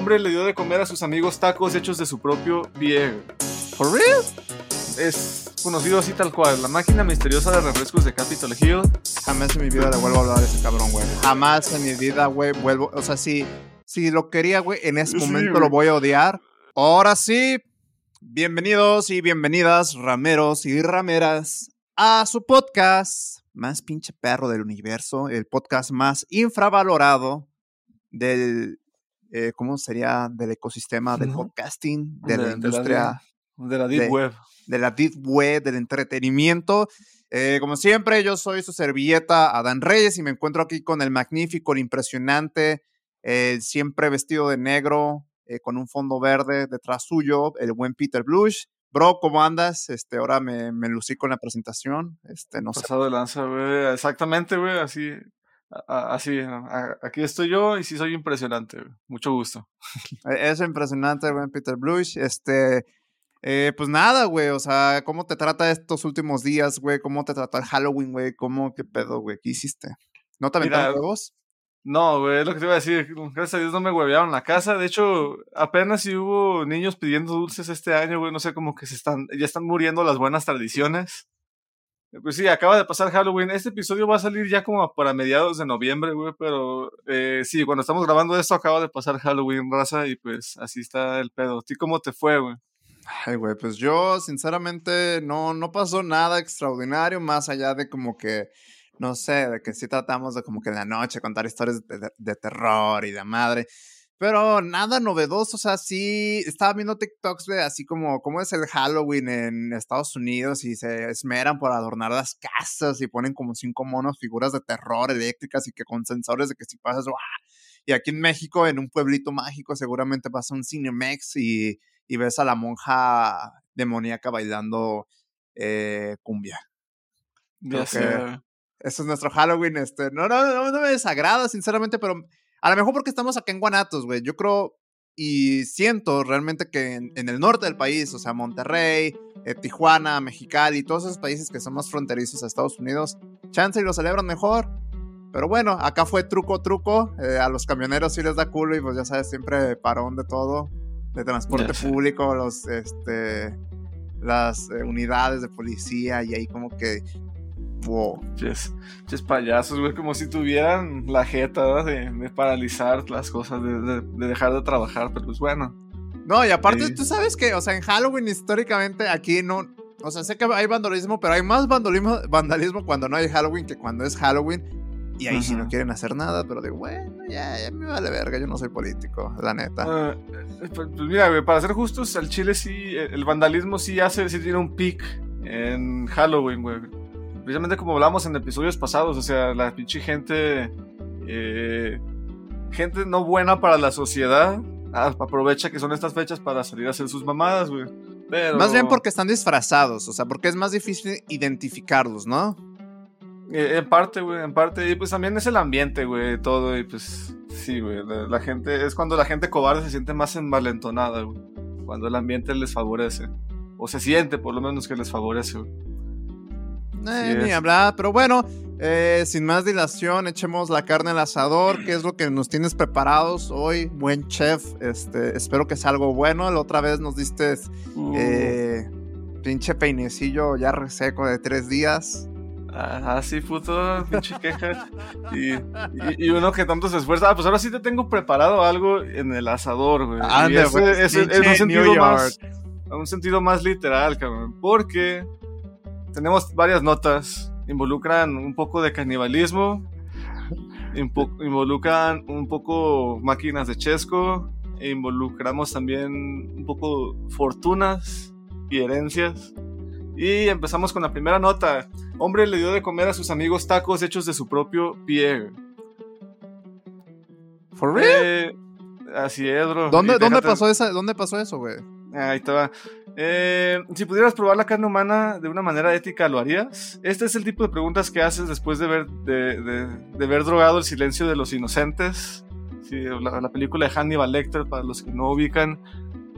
Hombre le dio de comer a sus amigos tacos hechos de su propio pie. ¿For real? Es conocido así tal cual, la máquina misteriosa de refrescos de Capitol Hill. Jamás en mi vida le vuelvo a hablar a ese cabrón, güey. Jamás en mi vida, güey, vuelvo. O sea, si, si lo quería, güey, en ese Sí, momento güey. lo voy a odiar. Ahora sí, bienvenidos y bienvenidas, rameros y rameras, a su podcast más pinche perro del universo, el podcast más infravalorado del. Eh, ¿Cómo sería? Del ecosistema del Ujú. podcasting, de, De- de la la industria De la Deep De- Web. de la deep web, del entretenimiento. Eh, como siempre, yo soy su servilleta Adán Reyes y me encuentro aquí con el magnífico, el impresionante, el siempre vestido de negro, eh, con un fondo verde detrás suyo, el buen Peter Blush. Bro, ¿cómo andas? Este, ahora me, me lucí con la presentación. Este, no sé. Pasado de lanza, güey. Exactamente, güey. Así. Así. aquí estoy yo y sí soy impresionante, güey. Mucho gusto. Eh, Es impresionante, buen Peter Blush. Este, eh, pues nada, güey. O sea, ¿cómo te trata estos últimos días, güey? ¿Cómo te trató el Halloween, güey? ¿Cómo, qué pedo, güey? ¿Qué hiciste? ¿No te aventaron huevos? No, güey, es lo que te iba a decir. Gracias a Dios no me huevearon la casa. De hecho, apenas si hubo niños pidiendo dulces este año, güey. No sé, como que se están, ya están muriendo las buenas tradiciones. Pues sí, acaba de pasar Halloween. Este episodio va a salir ya como para mediados de noviembre, güey. Pero eh, sí, cuando estamos grabando esto acaba de pasar Halloween, raza. Y pues así está el pedo. ¿A ti cómo te fue, güey? Ay, güey, pues yo sinceramente no, no pasó nada extraordinario más allá de como que, no sé, de que sí tratamos de como que en la noche contar historias de terror y de madre, pero nada novedoso, o sea, sí, estaba viendo TikToks de así como, cómo es el Halloween en Estados Unidos y se esmeran por adornar las casas y ponen como cinco monos, figuras de terror eléctricas y que con sensores de que si pasas, ¡guau! Y aquí en México, en un pueblito mágico, seguramente pasa un Cinemex y y ves a la monja demoníaca bailando eh, cumbia. Creo sé, que-. Eso es nuestro Halloween. Este, no, no, no, no me desagrada, sinceramente, pero a lo mejor porque estamos acá en Guanatos, güey. Yo creo y siento realmente que en, en el norte del país, o sea, Monterrey, eh, Tijuana, Mexicali, todos esos países que son más fronterizos a Estados Unidos, chance y lo celebran mejor. Pero bueno, acá fue truco, truco. eh, a los camioneros sí les da culo y pues ya sabes, siempre parón de todo. De transporte público, los, este, las eh, unidades de policía y ahí como que, wow. Ches, ches payasos, güey, como si tuvieran la jeta de, de paralizar las cosas, de, de- de dejar de trabajar, pero pues bueno. No, y aparte, Sí. tú sabes que, o sea, en Halloween históricamente aquí no. O sea, sé que hay vandalismo, pero hay más vandalismo, vandalismo cuando no hay Halloween que cuando es Halloween. Y ahí sí no quieren hacer nada, pero digo, bueno, ya, ya me vale verga, yo no soy político, la neta. Eh, pues mira, para ser justos, al Chile sí, el vandalismo sí hace, sí tiene un pic en Halloween, güey. Precisamente como hablamos en episodios pasados, o sea, la pinche gente, eh, gente no buena para la sociedad, aprovecha que son estas fechas para salir a hacer sus mamadas, güey. Pero... Más bien porque están disfrazados, o sea, porque es más difícil identificarlos, ¿no? Eh, en parte, güey, en parte. Y pues también es el ambiente, güey, todo. Y pues sí, güey. La, la gente, es cuando la gente cobarde se siente más envalentonada, güey. Cuando el ambiente les favorece. O se siente, por lo menos, que les favorece, güey. Eh, ni hablar, pero bueno, eh, sin más dilación, echemos la carne al asador, que es lo que nos tienes preparados hoy, buen chef. Este, espero que sea algo bueno. La otra vez nos diste Uh, eh, pinche peinecillo ya reseco de tres días. ah, ah, sí, puto, pinche queja. Y, y, y uno que tanto se esfuerza. Ah, pues ahora sí te tengo preparado algo en el asador, güey. Ese- es un sentido más. Un sentido más literal, cabrón. Porque tenemos varias notas. Involucran un poco de canibalismo. Involucran un poco máquinas de chesco. E involucramos también un poco fortunas y herencias. Y empezamos con la primera nota. Hombre le dio de comer a sus amigos tacos hechos de su propio pie. ¿For real? Eh, así es, bro. ¿Dónde, dónde pasó esa, ¿Dónde pasó eso, güey? Ahí va. Eh, si pudieras probar la carne humana de una manera ética, ¿lo harías? Este es el tipo de preguntas que haces después de ver, de, ver drogado el silencio de los inocentes. La, la película de Hannibal Lecter, para los que no ubican.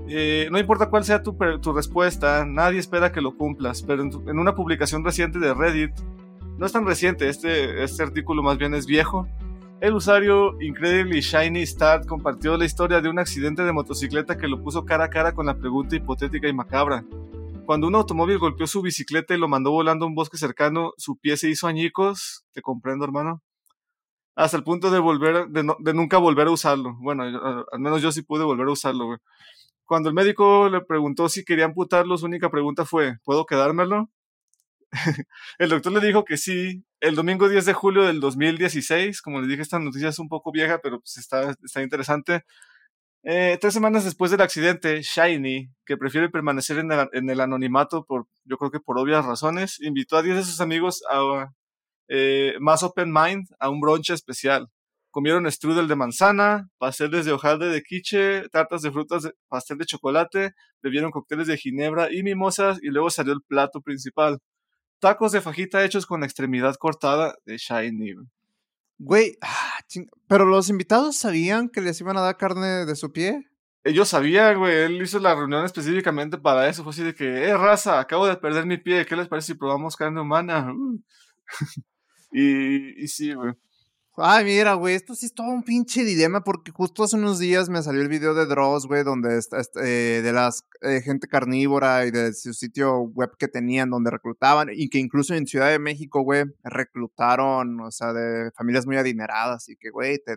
Eh, no importa cuál sea tu, respuesta, nadie espera que lo cumplas, pero en una publicación reciente de Reddit, no es tan reciente, este, este artículo más bien es viejo, El usuario Incredibly Shiny Start compartió la historia de un accidente de motocicleta que lo puso cara a cara con la pregunta hipotética y macabra. Cuando un automóvil golpeó su bicicleta y lo mandó volando a un bosque cercano, su pie se hizo añicos. Te comprendo, hermano. Hasta el punto de volver, de, nunca volver a usarlo. Bueno, al menos yo sí pude volver a usarlo. Cuando el médico le preguntó si quería amputarlo, su única pregunta fue, ¿puedo quedármelo? el doctor le dijo que sí. El domingo 10 de julio del 2016, como les dije, esta noticia es un poco vieja, pero pues está, está interesante. Eh, tres semanas después del accidente, Shiny, que prefiere permanecer en el, anonimato por, yo creo que por obvias razones, invitó a 10 de sus amigos a eh, más open mind a un brunch especial. Comieron strudel de manzana, pasteles de hojaldre de quiche, tartas de frutas, pastel de chocolate, bebieron cócteles de ginebra y mimosas y luego salió el plato principal tacos de fajita hechos con la extremidad cortada de Shiny. Güey, ah, pero los invitados sabían que les iban a dar carne de su pie. Ellos sabían, güey. Él hizo la reunión específicamente para eso. Fue así de que, eh, raza, acabo de perder mi pie. ¿Qué les parece si probamos carne humana? y, y sí, güey. Ay, mira, güey, esto sí es todo un pinche dilema porque justo hace unos días me salió el video de Dross, güey, donde está, eh, de las eh, gente carnívora y de su sitio web que tenían donde reclutaban y que incluso en Ciudad de México, güey, reclutaron, o sea, de familias muy adineradas y que, güey, te,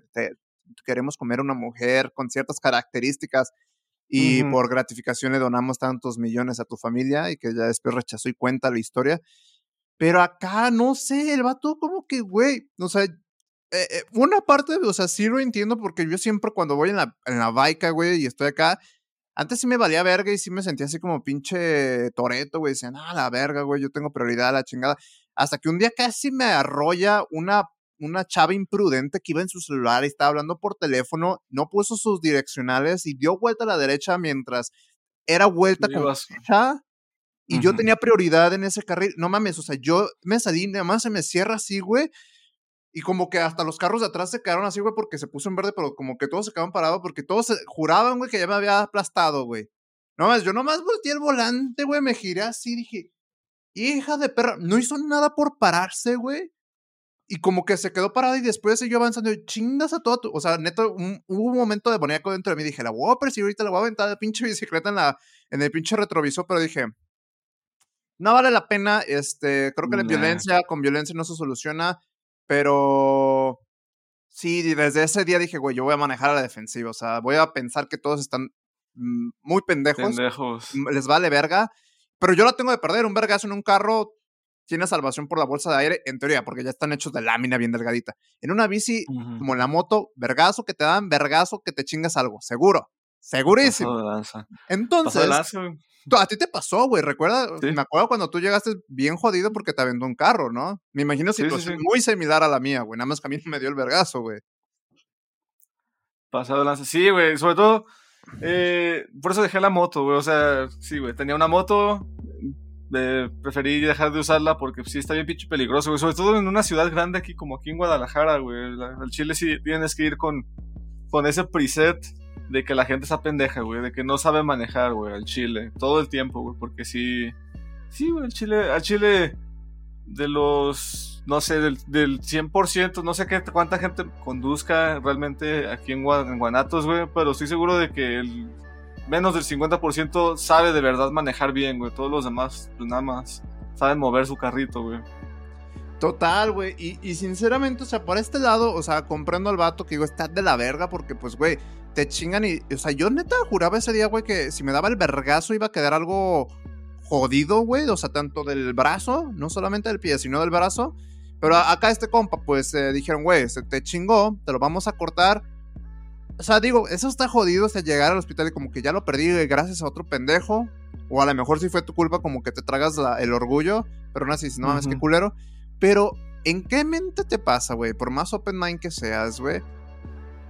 queremos comer una mujer con ciertas características y por gratificación le donamos tantos millones a tu familia y que ya después rechazó y cuenta la historia. Pero acá, no sé, el vato como que, güey, o sea, eh, eh, una parte, o sea, sí lo entiendo porque yo siempre cuando voy en la, en la baica, güey, y estoy acá, antes sí me valía verga y sí me sentía así como pinche toreto, güey. Decían, ah, la verga, güey, yo tengo prioridad a la chingada. Hasta que un día casi me arrolla una, una chava imprudente que iba en su celular y estaba hablando por teléfono, no puso sus direccionales y dio vuelta a la derecha mientras era vuelta con derecha. Y yo tenía prioridad en ese carril. No mames, o sea, yo me salí, nada más se me cierra así, güey. Y como que hasta los carros de atrás se quedaron así, güey, porque se puso en verde, pero como que todos se quedaron parados porque todos juraban, güey, que ya me había aplastado, güey. No más, yo nomás volteé el volante, güey, me giré así, dije, hija de perra, no hizo nada por pararse, güey. Y como que se quedó parada y después siguió avanzando. Y chingas a todo. O sea, neto, hubo un momento de boníaco dentro de mí. Dije, la voy a perseguir ahorita, la voy a aventar de pinche bicicleta en, la, en el pinche retrovisor. Pero dije, no vale la pena. Este, creo que la violencia con violencia no se soluciona. Pero sí, desde ese día dije, güey, yo voy a manejar a la defensiva. O sea, voy a pensar que todos están mm, muy pendejos. Pendejos. Les vale verga. Pero yo la tengo de perder. Un vergazo en un carro tiene salvación por la bolsa de aire, en teoría, porque ya están hechos de lámina bien delgadita. En una bici, como en la moto, vergazo que te dan, vergazo que te chingas algo. Seguro. Segurísimo. Entonces, a ti te pasó, güey, recuerda, me acuerdo cuando tú llegaste bien jodido porque te aventó un carro, ¿no? Me imagino situación muy similar a la mía, güey, nada más que a mí me dio el vergazo, güey. Pasado lanza, sí, güey, sobre todo, eh, por eso dejé la moto, güey, o sea, sí, güey, tenía una moto, preferí dejar de usarla porque sí está bien pinche peligroso, güey, sobre todo en una ciudad grande aquí como aquí en Guadalajara, güey, al Chile sí tienes que ir con, con ese preset de que la gente está pendeja, güey, de que no sabe manejar, güey, al Chile, todo el tiempo, güey, porque sí, sí, güey, al Chile, al Chile, de los, no sé, del, del 100%, no sé qué, cuánta gente conduzca realmente aquí en, Guanatos, güey, pero estoy seguro de que el menos del 50% sabe de verdad manejar bien, güey, todos los demás, pues nada más, saben mover su carrito, güey. Total, güey. Y, sinceramente, o sea, por este lado, o sea, comprendo al vato que digo, está de la verga porque, pues, güey, te chingan y, o sea, yo neta juraba ese día, güey, que si me daba el vergazo iba a quedar algo jodido, güey, o sea, tanto del brazo, no solamente del pie, sino del brazo. Pero acá este compa, pues, eh, dijeron, güey, se te chingó, te lo vamos a cortar. O sea, digo, eso está jodido hasta llegar al hospital y como que ya lo perdí gracias a otro pendejo. O a lo mejor si fue tu culpa, como que te tragas el orgullo. Pero no así, no mames, qué culero. Pero, ¿en qué mente te pasa, güey? Por más open mind que seas, güey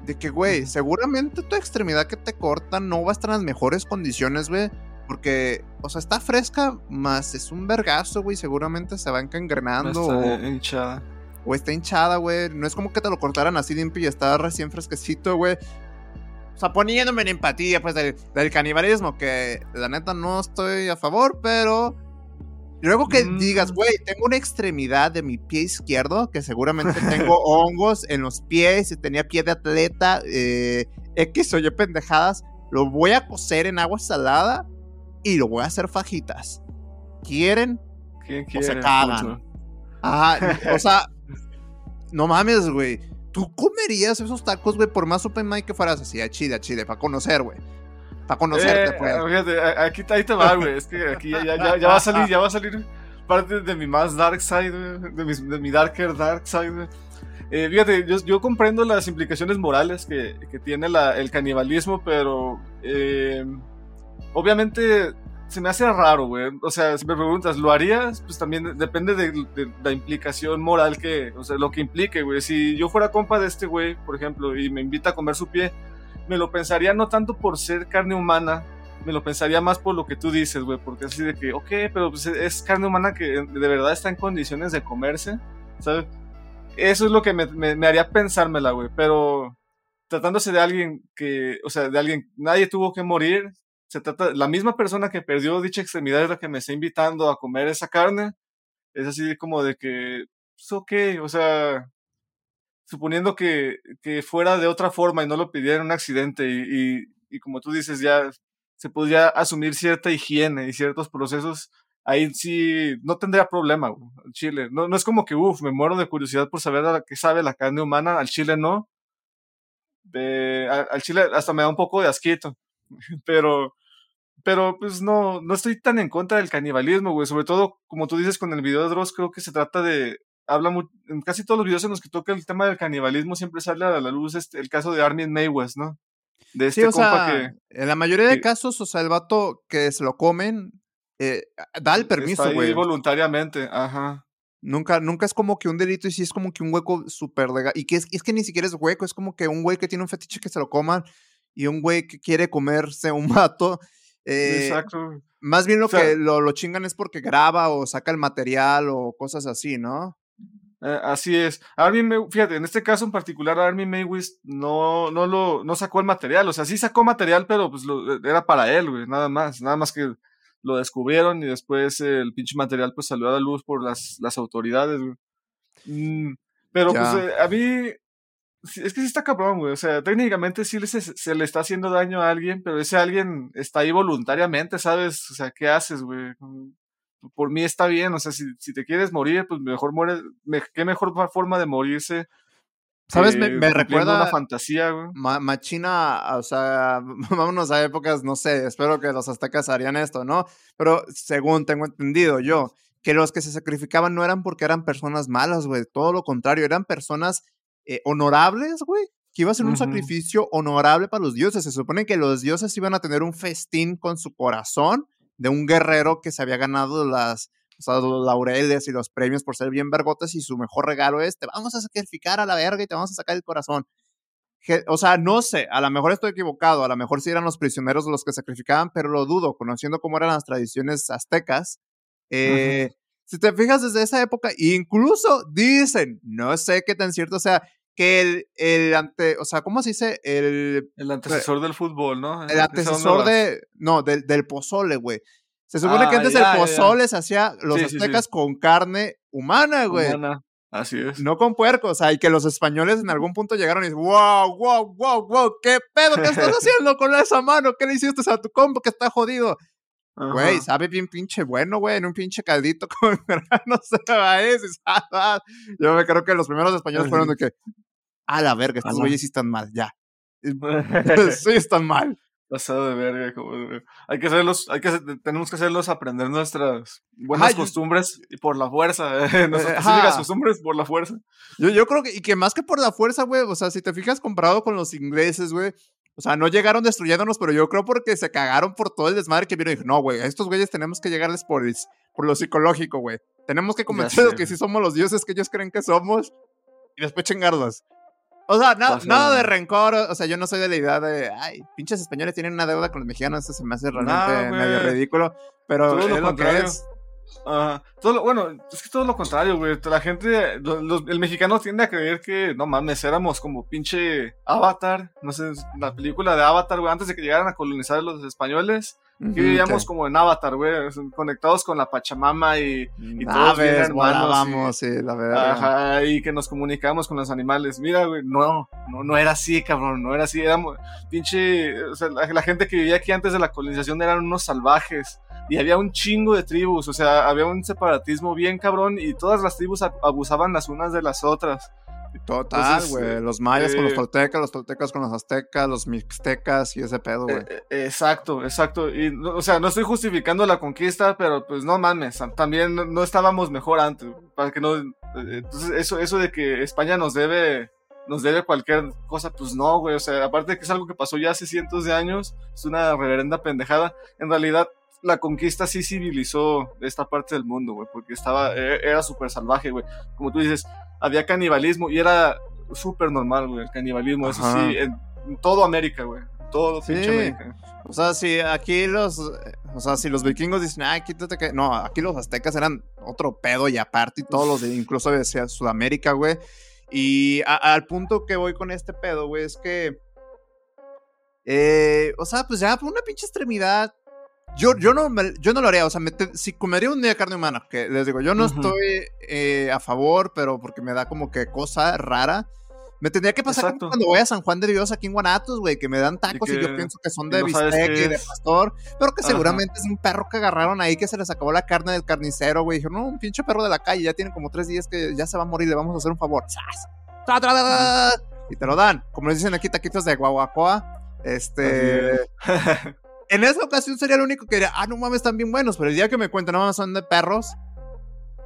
de que, güey, seguramente tu extremidad que te corta no va a estar en las mejores condiciones, güey. Porque, o sea, está fresca, más es un vergazo, güey. Seguramente se va encangrenando. o, hinchada. O está hinchada, güey. No es como que te lo cortaran así limpio y está recién fresquecito, güey. O sea, poniéndome en empatía, pues, del, del, canibalismo, que la neta no estoy a favor, pero luego que Mm. digas, güey, tengo una extremidad de mi pie izquierdo, que seguramente tengo hongos en los pies, y tenía pie de atleta, eh, X o Y pendejadas, lo voy a cocer en agua salada y lo voy a hacer fajitas. ¿Quieren? ¿Quién O quiere? se cagan. Ajá, o sea, no mames, güey. ¿Tú comerías esos tacos, güey, por más open mic que fueras así, a chile, a chile, para conocer, güey? Para conocerte, Eh, pues. fíjate, aquí ahí te va, güey. Es que aquí ya, ya, ya, va a salir, ya va a salir parte de mi más dark side, de mi, de mi darker dark side. Eh, fíjate, yo, yo comprendo las implicaciones morales que, que tiene la- el canibalismo, pero eh, obviamente se me hace raro, güey. O sea, si me preguntas, ¿lo harías? Pues también depende de, de la implicación moral que, o sea, lo que implique, güey. Si yo fuera compa de este güey, por ejemplo, y me invita a comer su pie, me lo pensaría no tanto por ser carne humana, me lo pensaría más por lo que tú dices, güey, porque así de que, ok, pero pues es carne humana que de verdad está en condiciones de comerse, ¿sabes? Eso es lo que me, me- me haría pensármela, güey, pero tratándose de alguien que, o sea, de alguien, nadie tuvo que morir, se trata, la misma persona que perdió dicha extremidad es la que me está invitando a comer esa carne, es así como de que, pues ok, o sea, suponiendo que, que fuera de otra forma y no lo pidiera en un accidente y, y, como tú dices, ya se podría asumir cierta higiene y ciertos procesos, ahí sí no tendría problema, güey, chile. No, no es como que, uff, me muero de curiosidad por saber que sabe la carne humana, al chile no. Al chile hasta me da un poco de asquito, pero, pero pues no, no estoy tan en contra del canibalismo, güey, sobre todo, como tú dices con el video de Dross, creo que se trata de, habla mu- en casi todos los videos en los que toca el tema del canibalismo siempre sale a la luz este, el caso de Armin Mayweather, ¿no? De este Sí, o compa sea, que en la mayoría de que- casos, o sea, el vato que se lo comen, eh, da el permiso, güey. voluntariamente, ajá. Nunca, nunca es como que un delito y sí es como que un hueco súper legal. Y que es, es que ni siquiera es hueco, es como que un güey que tiene un fetiche que se lo coman y un güey que quiere comerse un vato. eh, Exacto. más bien lo O sea- que lo, lo chingan es porque graba o saca el material o cosas así, ¿no? Eh, así es. Armin May- fíjate, en este caso en particular, Armin Mayweather no, no lo, no sacó el material. O sea, sí sacó material, pero pues lo, era para él, güey, nada más. Nada más que lo descubrieron y después eh, el pinche material pues salió a la luz por las, las autoridades, güey. Mm, pero Ya. pues eh, a mí, es que sí está cabrón, güey. O sea, técnicamente sí se, se le está haciendo daño a alguien, pero ese alguien está ahí voluntariamente, ¿sabes? O sea, ¿qué haces, güey? Por mí está bien, o sea, si, si te quieres morir, pues mejor muere, me- qué mejor forma de morirse. ¿Sabes? Me, recuerda una fantasía, güey. ma- machina, o sea, vámonos a épocas, no sé, espero que los aztecas harían esto, ¿no? Pero según tengo entendido yo, que los que se sacrificaban no eran porque eran personas malas, güey, todo lo contrario, eran personas eh, honorables, güey, que iba a ser un sacrificio honorable para los dioses. Se supone que los dioses iban a tener un festín con su corazón de un guerrero que se había ganado las, o sea, los laureles y los premios por ser bien vergotas y su mejor regalo es, te vamos a sacrificar a la verga y te vamos a sacar el corazón. O sea, no sé, a lo mejor estoy equivocado, a lo mejor sí eran los prisioneros los que sacrificaban, pero lo dudo, conociendo cómo eran las tradiciones aztecas. Eh, Si te fijas desde esa época, incluso dicen, no sé qué tan cierto sea, que el, el ante, o sea, ¿cómo se dice? El, El antecesor del fútbol, ¿no? el ¿Esa dónde antecesor de, no, del, del pozole, güey. Se supone que Ah, antes ya, ya, el ya. pozole se hacía los Sí, sí, sí. aztecas con carne humana, güey. Humana. Así es. No con puerco, o sea, y que los españoles en algún punto llegaron y dicen, wow, wow, wow, wow, ¿qué pedo? ¿Qué estás haciendo con esa mano? ¿Qué le hiciste a tu combo que está jodido? Güey, sabe bien pinche bueno, güey, en un pinche caldito con granos de maíz. Yo me creo que los primeros españoles fueron de que, a la verga, estos güeyes sí están mal, ya. sí están mal. Pasado de verga, como hay que hacerlos, hay que tenemos que hacerlos aprender nuestras buenas Ajá, yo- costumbres y por la fuerza, eh, nuestras Eh, específicas costumbres por la fuerza. Yo, yo creo que, y que más que por la fuerza, güey, o sea, si te fijas comparado con los ingleses, güey, o sea, no llegaron destruyéndonos, pero yo creo porque se cagaron por todo el desmadre que vieron y dijo, no, güey, a estos güeyes tenemos que llegarles por, el- por lo psicológico, güey. Tenemos que convencerlos que sí somos los dioses que ellos creen que somos y después chingarlos. O sea, na- Pasa nada de nada. rencor, o sea, yo no soy de la idea de, ay, pinches españoles tienen una deuda con los mexicanos, eso se me hace realmente Nah, medio ridículo, pero Todo lo es lo que contrario. es. Ajá. todo lo- bueno, es que todo lo contrario, güey. La gente, lo- los- el mexicano tiende a creer que, no mames, éramos como pinche Avatar, no sé, la película de Avatar, güey, antes de que llegaran a colonizar los españoles, que Ujú, vivíamos que como en Avatar, güey, conectados con la Pachamama y, y todos bien hermanos, volábamos, sí, la verdad. Ajá, y que nos comunicamos con los animales. Mira, güey, no, no, no era así, cabrón, no era así. Éramos, pinche, o sea, la, la gente que vivía aquí antes de la colonización eran unos salvajes. Y había un chingo de tribus, o sea, había un separatismo bien cabrón y todas las tribus abusaban las unas de las otras. Total, güey. eh, Los mayas con los eh, toltecas, los toltecas con los aztecas, los mixtecas y ese pedo, güey. Eh, exacto, exacto. Y, o sea, no estoy justificando la conquista, pero pues no mames, también no, estábamos mejor antes. Para que no. Entonces, eso, eso de que España nos debe. Nos debe cualquier cosa, pues no, güey. O sea, aparte de que es algo que pasó ya hace cientos de años, es una reverenda pendejada. En realidad, la conquista sí civilizó esta parte del mundo, güey, porque estaba, e- era súper salvaje, güey. Como tú dices, había canibalismo y era súper normal, güey, el canibalismo, eso sí, en, en todo América, güey. Todo Sí. pinche América. O sea, si aquí los. O sea, si los vikingos dicen, ay, quítate que. No, aquí los aztecas eran otro pedo y aparte, y todos los de, incluso de Sudamérica, güey. Y a- al punto que voy con este pedo, güey, es que. eh, o sea, pues ya por una pinche extremidad. Yo, yo, no, me- yo no lo haría, o sea, me te- si comería un día carne humana, que les digo, yo no estoy eh, a favor, pero porque me da como que cosa rara. Me tendría que pasar cuando voy a San Juan de Dios aquí en Guanatos, güey, que me dan tacos y, que- yo pienso que son de no bistec y de pastor, pero que Ajá. seguramente es un perro que agarraron ahí que se les acabó la carne del carnicero, güey. Dijeron, no, un pinche perro de la calle, ya tiene como tres días que ya se va a morir, le vamos a hacer un favor. Tra, tra, tra, Y te lo dan. Como les dicen aquí, taquitos de guaguacoa. Este. En esa ocasión sería el único que diría, ah, no mames, están bien buenos. Pero el día que me cuenten, no mames, son de perros.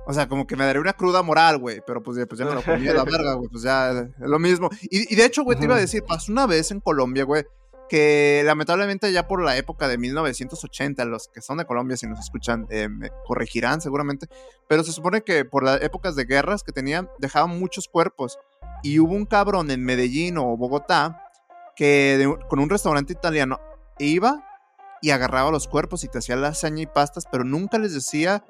O sea, como que me daría una cruda moral, güey. Pero pues, ya- pues ya me lo comí a la verga, güey. Pues ya es lo mismo. Y, y de hecho, güey, te iba a decir, pasó una vez en Colombia, güey, que lamentablemente ya por la época de 1980, los que son de Colombia, si nos escuchan, eh, me corregirán seguramente. Pero se supone que por las épocas de guerras que tenían, dejaban muchos cuerpos. Y hubo un cabrón en Medellín o Bogotá que de con un restaurante italiano iba y agarraba los cuerpos y te hacía lasaña y pastas, pero nunca les decía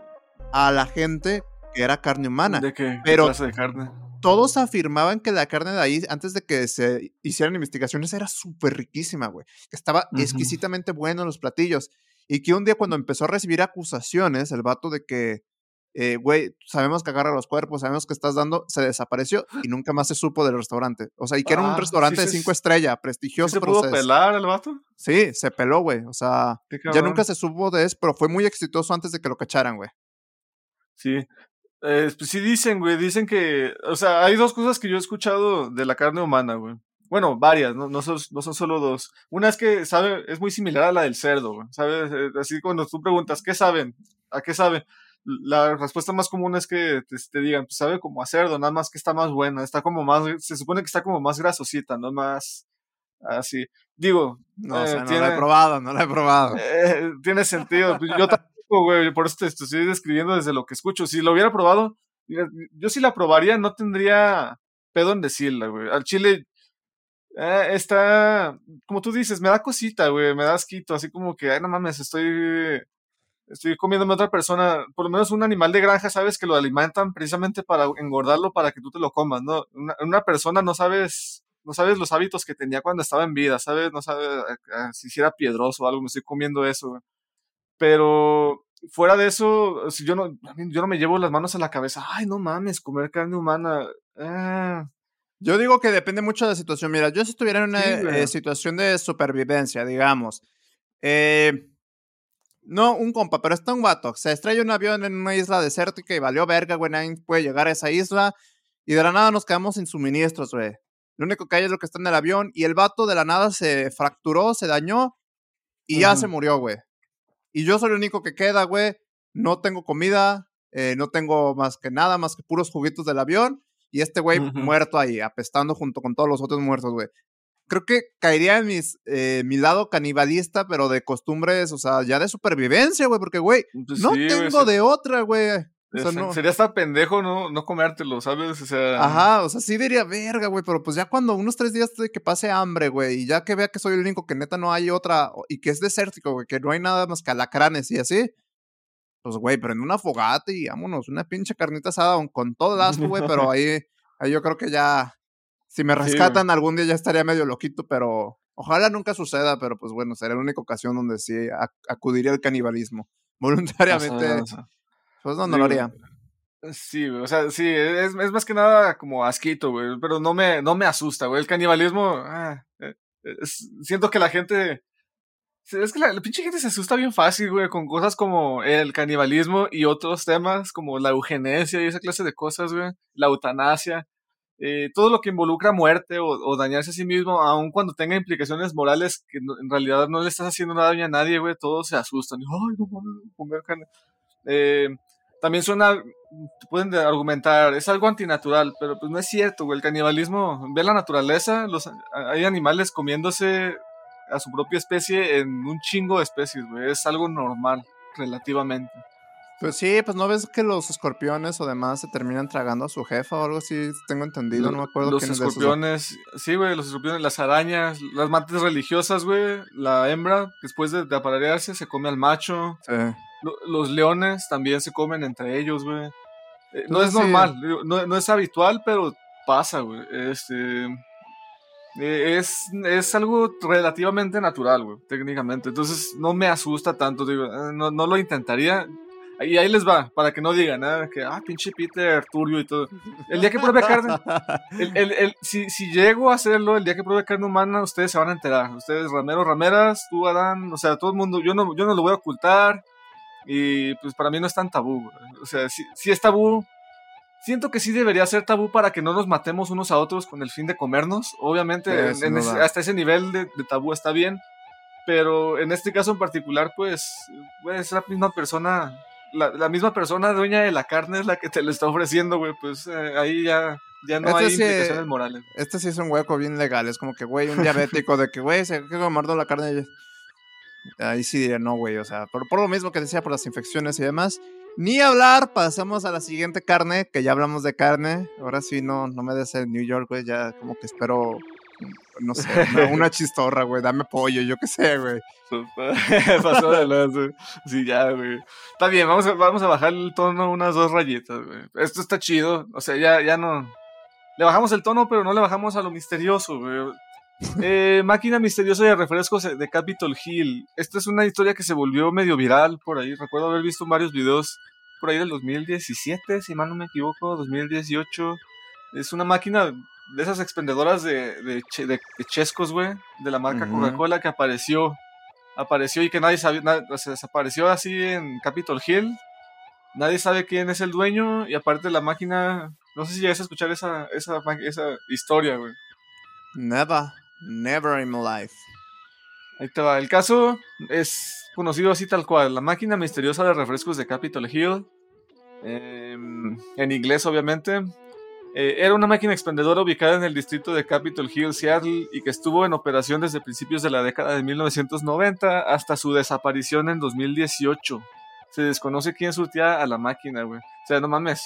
a la gente que era carne humana. ¿De qué? Pero- ¿Qué clase de carne? Todos afirmaban que la carne de ahí, antes de que se hicieran investigaciones, era súper riquísima, güey. Que estaba exquisitamente bueno en los platillos. Y que un día cuando empezó a recibir acusaciones, el vato de que, eh, güey, sabemos que agarra los cuerpos, sabemos que estás dando, se desapareció y nunca más se supo del restaurante. O sea, y que era Ah, un sí restaurante de se- cinco estrellas, ¿Sí prestigioso, se pero pudo se- pelar el vato? Sí, se peló, güey. O sea, ya nunca se supo de eso, pero fue muy exitoso antes de que lo cacharan, güey. Sí. Eh, pues sí dicen, güey, dicen que, o sea, hay dos cosas que yo he escuchado de la carne humana, güey. Bueno, varias, no, no, son, no son solo dos. Una es que sabe, es muy similar a la del cerdo, güey, ¿sabes? Eh, Así cuando tú preguntas, ¿qué saben? ¿A qué sabe? La respuesta más común es que te, te digan, pues sabe como a cerdo, nada más que está más buena, está como más, se supone que está como más grasosita, no más así. Digo, No, o eh, sea, no tiene- lo he probado, no lo he probado. eh, tiene sentido. Pues Yo tampoco, güey. Por eso te, te estoy describiendo desde lo que escucho. Si lo hubiera probado, yo sí la probaría, no tendría pedo en decirla, güey. Al chile eh, está, como tú dices, me da cosita, güey. Me da asquito, así como que, ay, no mames, estoy. Estoy comiéndome a otra persona, por lo menos un animal de granja, sabes que lo alimentan precisamente para engordarlo para que tú te lo comas, ¿no? Una, una persona no sabes, no sabes los hábitos que tenía cuando estaba en vida, ¿sabes? No sabes eh, eh, si era piedroso o algo, me estoy comiendo eso. Pero fuera de eso, si yo no, yo no me llevo las manos a la cabeza, ay, no mames, comer carne humana. ah, Yo digo que depende mucho de la situación. Mira, yo si estuviera en una Sí, eh, situación de supervivencia, digamos. eh, no un compa, pero está un vato. Se estrella un avión en una isla desértica y valió verga, güey. Nadie puede llegar a esa isla. Y de la nada nos quedamos sin suministros, güey. Lo único que hay es lo que está en el avión. Y el vato de la nada se fracturó, se dañó. Y ya se murió, güey. Y yo soy el único que queda, güey. No tengo comida. eh, no tengo más que nada, más que puros juguitos del avión. Y este güey muerto ahí, apestando junto con todos los otros muertos, güey. Creo que caería en mis, eh, mi lado canibalista, pero de costumbres, o sea, ya de supervivencia, güey, porque, güey, pues no sí, tengo de otra, güey. O sea, se- no. Sería hasta pendejo no, no comértelo, ¿sabes? O sea. Ajá, o sea, sí diría verga, güey, pero pues ya cuando unos tres días de que pase hambre, güey, y ya que vea que soy el único que neta no hay otra, y que es desértico, güey, que no hay nada más que alacranes y así, pues, güey, pero en una fogata y vámonos, una pinche carnita asada con todo el asco, güey, pero ahí, ahí yo creo que ya, si me rescatan algún día ya estaría medio loquito, pero ojalá nunca suceda, pero pues bueno, sería la única ocasión donde sí acudiría al canibalismo. Voluntariamente, pues no, no lo haría. Sí, güey, o sea, sí, es, es, más que nada como asquito, güey, pero no me, no me asusta, güey. El canibalismo, ah, eh, siento que la gente es que la, pinche gente se asusta bien fácil, güey, con cosas como el canibalismo y otros temas como la eugenesia y esa clase de cosas, güey. La eutanasia. Eh, todo lo que involucra muerte o, dañarse a sí mismo, aun cuando tenga implicaciones morales que en realidad no le estás haciendo nada a nadie, güey, todos se asustan. Ay, no comer. Eh, también suena, pueden argumentar, es algo antinatural, pero pues no es cierto, güey. El canibalismo, ve la naturaleza, los, hay animales comiéndose a su propia especie en un chingo de especies, güey. Es algo normal, relativamente. Pues sí, pues no ves que los escorpiones o demás se terminan tragando a su jefa o algo así, tengo entendido, no me acuerdo Los escorpiones, sí, güey, los escorpiones, las arañas, las mantis religiosas, güey, la hembra, después de, aparearse, se come al macho. Sí. los leones también se comen entre ellos, güey. Eh, no es normal, no, no, es habitual, pero pasa, güey. Este, eh, es, es algo relativamente natural, güey, técnicamente. Entonces no me asusta tanto, digo, eh, no, no lo intentaría. Y ahí les va, para que no digan nada, que, ah, pinche Peter, turbio y todo. El día que pruebe carne, el, el, el, si, si llego a hacerlo, el día que pruebe carne humana, ustedes se van a enterar. Ustedes, Ramero, Rameras, tú, Adán, o sea, todo el mundo, yo no, yo no lo voy a ocultar. Y pues para mí no es tan tabú, O sea, si, si es tabú, Siento que sí debería ser tabú para que no nos matemos unos a otros con el fin de comernos. Obviamente, hasta ese nivel de, tabú está bien. Pero en este caso en particular, pues, es la misma persona, la, misma persona dueña de la carne es la que te lo está ofreciendo, güey. Pues eh, ahí ya, ya no este hay implicaciones morales. Este sí es un hueco bien legal. Es como que, güey, un diabético de que, güey, se ha muerto la carne. Ahí sí diría no, güey. O sea, por, por lo mismo que decía, por las infecciones y demás. Ni hablar, pasamos a la siguiente carne, que ya hablamos de carne. Ahora sí, no, no me des el New York, güey. Ya como que espero, no sé, una, chistorra, güey. Dame pollo, yo qué sé, güey. Pasó de lado. Sí, ya, güey. Está bien, vamos a, vamos a bajar el tono unas dos rayitas, güey. Esto está chido. O sea, ya, ya no. Le bajamos el tono, pero no le bajamos a lo misterioso, güey. Eh, máquina misteriosa de refrescos de Capitol Hill. Esta es una historia que se volvió medio viral por ahí. Recuerdo haber visto varios videos por ahí del 2017, si mal no me equivoco, 2018. Es una máquina de esas expendedoras de, de, chescos, güey, de la marca Coca-Cola que apareció. Apareció y que nadie sabía, se desapareció así en Capitol Hill. Nadie sabe quién es el dueño y aparte la máquina, no sé si llegas a escuchar esa, esa, esa historia, güey. Never. Never in my life. Ahí te va. El caso es conocido así tal cual. La máquina misteriosa de refrescos de Capitol Hill. Em, en inglés, obviamente. Eh, era una máquina expendedora ubicada en el distrito de Capitol Hill, Seattle, y que estuvo en operación desde principios de la década de 1990 hasta su desaparición en 2018. Se desconoce quién surtía a la máquina, güey. O sea, no mames.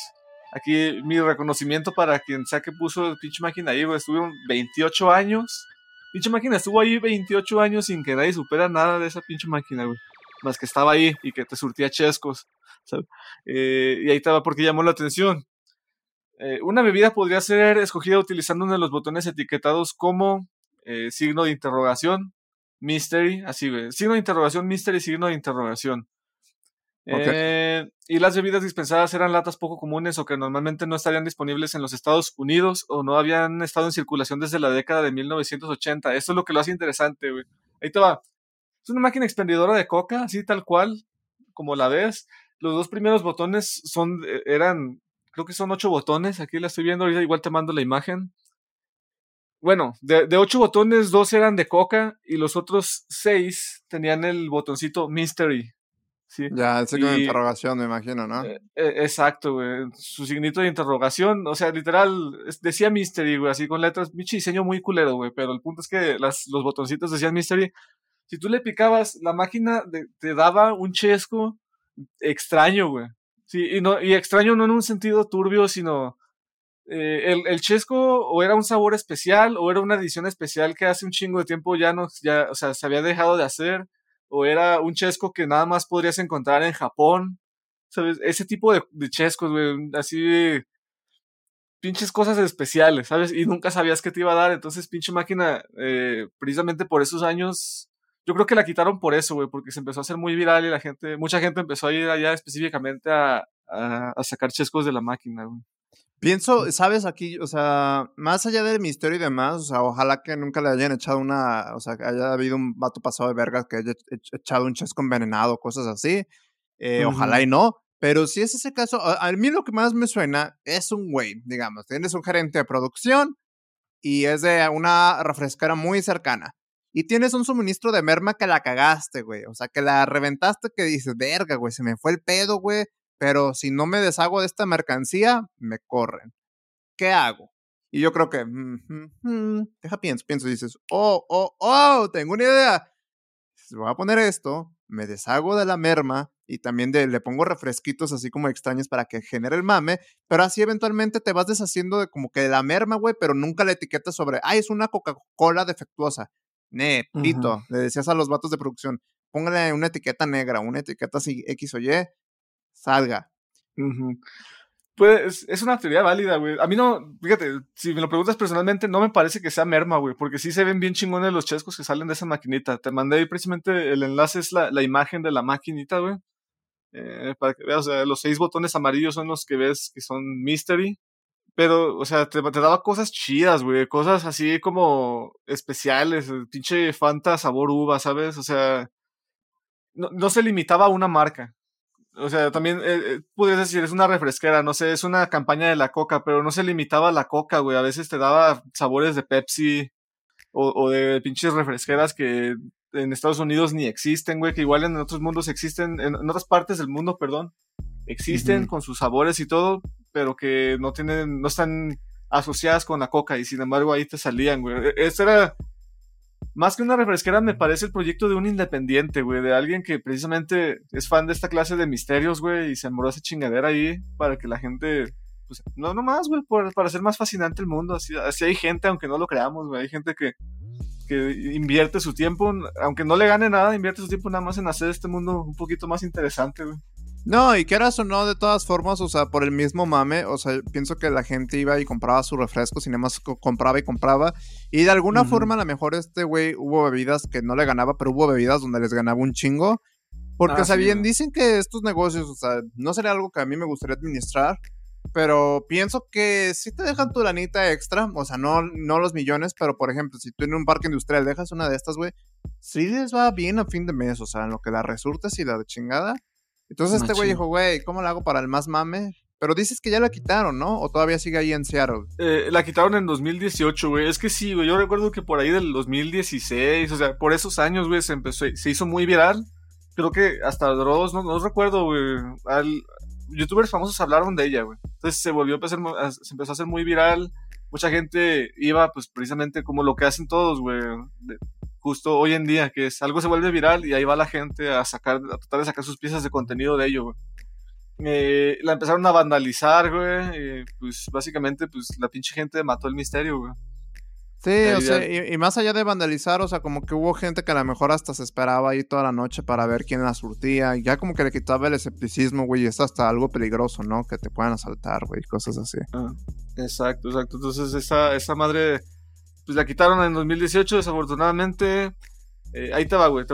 Aquí mi reconocimiento para quien sea que puso el pinche máquina ahí, güey. Estuvieron 28 años Pinche máquina estuvo ahí 28 años sin que nadie supera nada de esa pinche máquina, güey. Más que estaba ahí y que te surtía chescos. Eh, y ahí estaba porque llamó la atención. Eh, una bebida podría ser escogida utilizando uno de los botones etiquetados como eh, signo de interrogación, mystery, así. Signo de interrogación, mystery, signo de interrogación. Eh, y las bebidas dispensadas eran latas poco comunes o que normalmente no estarían disponibles en los Estados Unidos o no habían estado en circulación desde la década de 1980. Esto es lo que lo hace interesante, güey. Ahí te va. Es una máquina expendedora de coca, así tal cual, como la ves. Los dos primeros botones son, eran, creo que son ocho botones. Aquí la estoy viendo ahorita, igual te mando la imagen. Bueno, de, de ocho botones, dos eran de coca y los otros seis tenían el botoncito Mystery. Ya, el signo de interrogación, me imagino, ¿no? Eh, eh, exacto, güey. Su signito de interrogación, o sea, literal, decía Mystery, güey, así con letras, mucho diseño muy culero, güey, pero el punto es que las, los botoncitos decían Mystery. Si tú le picabas, la máquina te daba un chesco extraño, güey. Sí, y, no, y extraño no en un sentido turbio, sino eh, el, el, chesco o era un sabor especial o era una edición especial que hace un chingo de tiempo ya no, ya, o sea, se había dejado de hacer o era un chesco que nada más podrías encontrar en Japón, ¿sabes? Ese tipo de, de chescos, güey, así pinches cosas especiales, ¿sabes? Y nunca sabías qué te iba a dar, entonces pinche máquina, eh, precisamente por esos años, yo creo que la quitaron por eso, güey, porque se empezó a hacer muy viral y la gente, mucha gente empezó a ir allá específicamente a, a, a sacar chescos de la máquina, güey. Pienso, sabes, aquí, o sea, más allá del misterio y demás, o sea, ojalá que nunca le hayan echado una, o sea, que haya habido un vato pasado de vergas que haya echado un chesco envenenado, cosas así. Eh, Ojalá y no. Pero si es ese caso, a, a, mí lo que más me suena es un güey, digamos, tienes un gerente de producción y es de una refresquera muy cercana. Y tienes un suministro de merma que la cagaste, güey. O sea, que la reventaste que dices, verga, güey, se me fue el pedo, güey pero si no me deshago de esta mercancía, me corren. ¿Qué hago? Y yo creo que, deja pienso, pienso, dices, oh, oh, oh, tengo una idea. Voy a poner esto, me deshago de la merma y también le pongo refresquitos así como extraños para que genere el mame, pero así eventualmente te vas deshaciendo de como que de la merma, güey, pero nunca la etiqueta sobre, ay, es una Coca-Cola defectuosa. Ne, pito, uh -huh. le decías a los vatos de producción, póngale una etiqueta negra, una etiqueta así X o Y, salga. Uh -huh. Pues es una teoría válida, güey. A mí no, fíjate, si me lo preguntas personalmente, no me parece que sea merma, güey, porque sí se ven bien chingones los chescos que salen de esa maquinita. Te mandé ahí precisamente el enlace, es la, la imagen de la maquinita, güey. Eh, para que veas, o sea, los seis botones amarillos son los que ves que son mystery. Pero, o sea, te, te daba cosas chidas, güey, cosas así como especiales, pinche Fanta sabor uva, ¿sabes? O sea, no, no se limitaba a una marca. O sea, también eh, eh, podrías decir, es una refresquera, no sé, es una campaña de la coca, pero no se limitaba a la coca, güey. A veces te daba sabores de Pepsi o, o de pinches refresqueras que en Estados Unidos ni existen, güey, que igual en otros mundos existen, en, en otras partes del mundo, perdón, existen uh -huh. con sus sabores y todo, pero que no tienen, no están asociadas con la coca y sin embargo ahí te salían, güey. Ese era más que una refresquera, me parece el proyecto de un independiente, güey, de alguien que precisamente es fan de esta clase de misterios, güey, y se amoró esa chingadera ahí para que la gente, pues, no nomás, güey, para hacer más fascinante el mundo. Así, así hay gente, aunque no lo creamos, güey, hay gente que, que invierte su tiempo, aunque no le gane nada, invierte su tiempo nada más en hacer este mundo un poquito más interesante, güey. No, y quieras o no, de todas formas, o sea, por el mismo mame, o sea, pienso que la gente iba y compraba sus refrescos y nada más compraba y compraba. Y de alguna uh -huh. forma, a lo mejor este güey hubo bebidas que no le ganaba, pero hubo bebidas donde les ganaba un chingo. Porque, ah, o sea, sí, bien, dicen que estos negocios, o sea, no sería algo que a mí me gustaría administrar, pero pienso que sí te dejan tu lanita extra, o sea, no, no los millones, pero por ejemplo, si tú en un parque industrial dejas una de estas, güey, sí les va bien a fin de mes, o sea, en lo que la resurtes y la de chingada entonces Machín. este güey dijo, güey, ¿cómo lo hago para el más mame? Pero dices que ya la quitaron, ¿no? ¿O todavía sigue ahí en Seattle? Eh, la quitaron en 2018, güey. Es que sí, güey. Yo recuerdo que por ahí del 2016, o sea, por esos años, güey, se empezó, se hizo muy viral. Creo que hasta Dross, no, no recuerdo, güey. Al, youtubers famosos hablaron de ella, güey. Entonces se volvió a hacer, se empezó a hacer muy viral. Mucha gente iba, pues, precisamente como lo que hacen todos, güey justo hoy en día, que es algo se vuelve viral y ahí va la gente a sacar, a tratar de sacar sus piezas de contenido de ello, güey. Eh, la empezaron a vandalizar, güey, y pues básicamente, pues la pinche gente mató el misterio, güey. Sí, o sea, y, y, más allá de vandalizar, o sea, como que hubo gente que a lo mejor hasta se esperaba ahí toda la noche para ver quién la surtía, y ya como que le quitaba el escepticismo, güey, y es hasta algo peligroso, ¿no? Que te puedan asaltar, güey, cosas así. Ah, exacto, exacto. Entonces, esa, esa madre pues la quitaron en 2018, desafortunadamente. Eh, ahí te va, güey. Te.